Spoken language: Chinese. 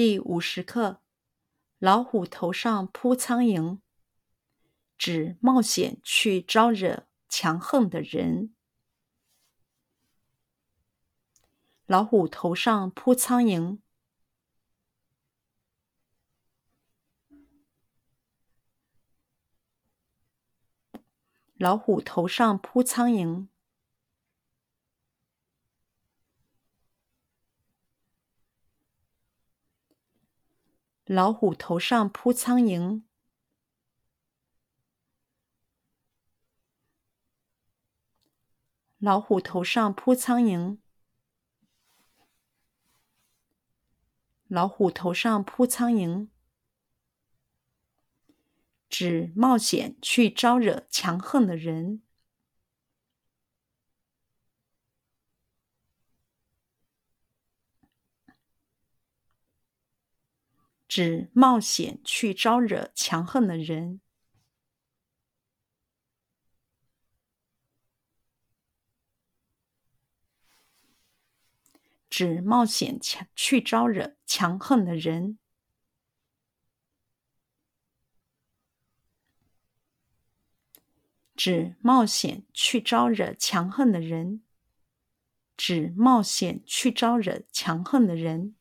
第五十课：老虎头上扑苍蝇，指冒险去招惹强横的人。老虎头上扑苍蝇，老虎头上扑苍蝇。老虎头上扑苍蝇，老虎头上扑苍蝇，老虎头上扑苍蝇，指冒险去招惹强横的人。指冒险去招惹强横的人，指冒险强去招惹强横的人，指冒险去招惹强横的人，指冒险去招惹强横的人。